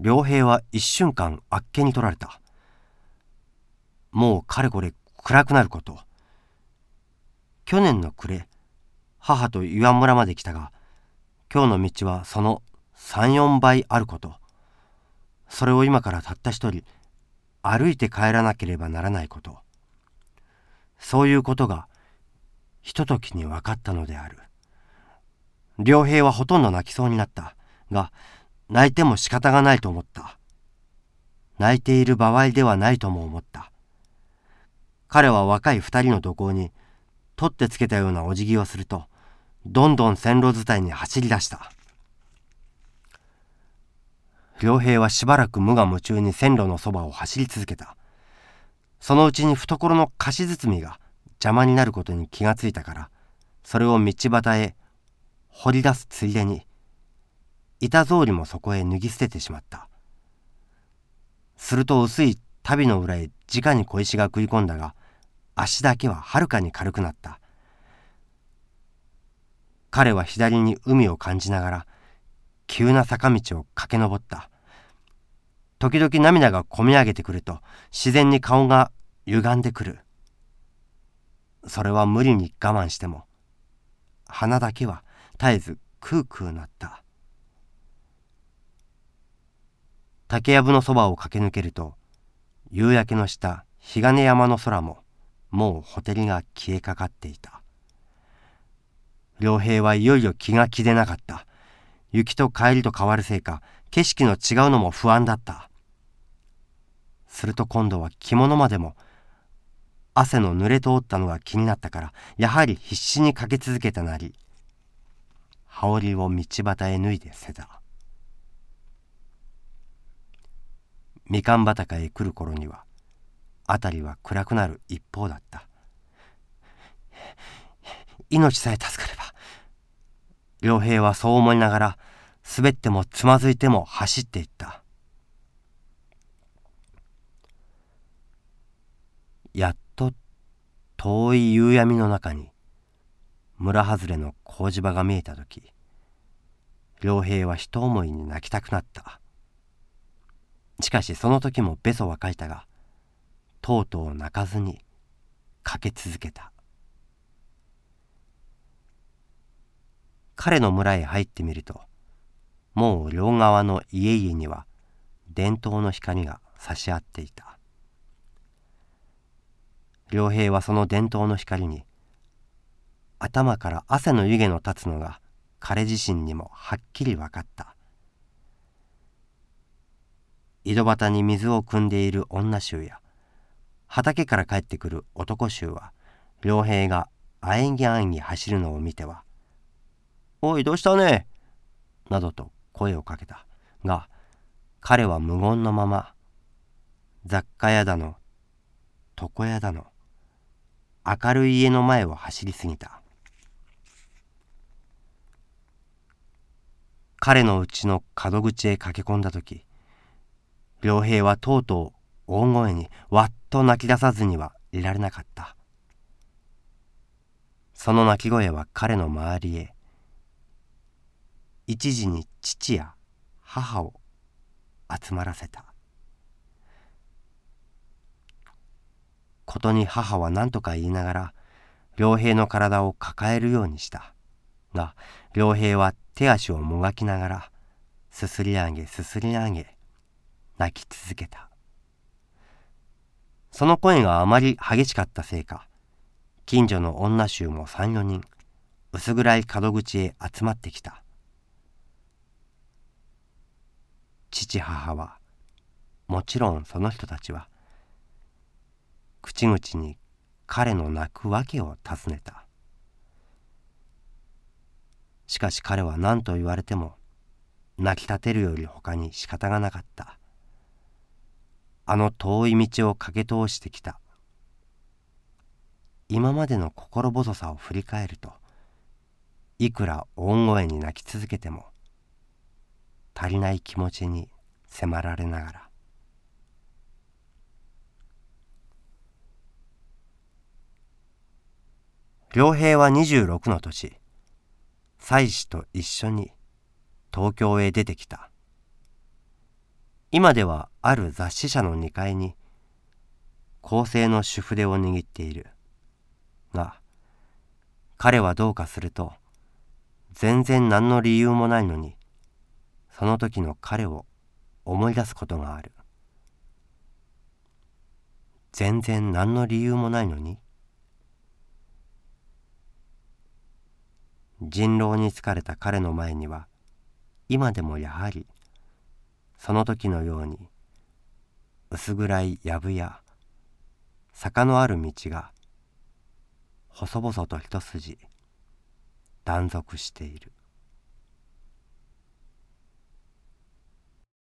良平は一瞬間あっけに取られた。もうかれこれ暗くなること。去年の暮れ母と岩村まで来たが今日の道はその34倍あること。それを今からたった一人歩いて帰らなければならないこと。そういうことがひとときに分かったのである。良平はほとんど泣きそうになったが泣いても仕方がないと思った。泣いている場合ではないとも思った。彼は若い二人の土工に取ってつけたようなお辞儀をするとどんどん線路伝いに走り出した。良平はしばらく無我夢中に線路のそばを走り続けた。そのうちに懐の菓子包みが邪魔になることに気がついたからそれを道端へ掘り出すついでに板草履もそこへ脱ぎ捨ててしまった。すると薄い足袋の裏へ直に小石が食い込んだが足だけははるかに軽くなった。彼は左に海を感じながら急な坂道を駆け上った。時々涙がこみ上げてくると自然に顔が歪んでくる。それは無理に我慢しても鼻だけは絶えずクークーなった。竹やぶのそばを駆け抜けると夕焼けの下日金山の空ももうほてりが消えかかっていた。良平はいよいよ気が気でなかった。雪と帰りと変わるせいか景色の違うのも不安だった。すると今度は着物までも汗の濡れ通ったのが気になったからやはり必死にかけ続けたなり羽織を道端へ脱いで捨てた。みかん畑へ来る頃には辺りは暗くなる一方だった。命さえ助かれば良平はそう思いながら滑ってもつまずいても走っていった。やっと遠い夕闇の中に村外れの麹場が見えた時良平は一思いに泣きたくなった。しかしその時もべそはかいたがとうとう泣かずにかけ続けた。彼の村へ入ってみるともう両側の家々には伝統の光が差し合っていた。良平はその伝統の光に頭から汗の湯気の立つのが彼自身にもはっきり分かった。井戸端に水を汲んでいる女衆や畑から帰ってくる男衆は良平があえんぎあえんぎ走るのを見ては「おいどうしたね?」などと声をかけたが彼は無言のまま雑貨屋だの床屋だの明るい家の前を走り過ぎた彼のうちの門口へ駆け込んだ時良平はとうとう大声にわっと泣き出さずにはいられなかった。その泣き声は彼の周りへ一時に父や母を集まらせた。ことに母は何とか言いながら良平の体を抱えるようにした。が良平は手足をもがきながらすすり上げすすり上げ泣き続けた。その声があまり激しかったせいか近所の女衆も34人薄暗い門口へ集まってきた。父母はもちろんその人たちは口々に彼の泣く訳を尋ねた。しかし彼は何と言われても泣き立てるより他に仕方がなかった。あの遠い道を駆け通してきた。今までの心細さを振り返るといくら大声に泣き続けても足りない気持ちに迫られながら。良平は26の年妻子と一緒に東京へ出てきた。今ではある雑誌社の2階に構成の主筆を握っている。が彼はどうかすると全然何の理由もないのにその時の彼を思い出すことがある。全然何の理由もないのに人狼に疲れた彼の前には今でもやはりその時のように薄暗い藪や坂のある道が細々と一筋断続している。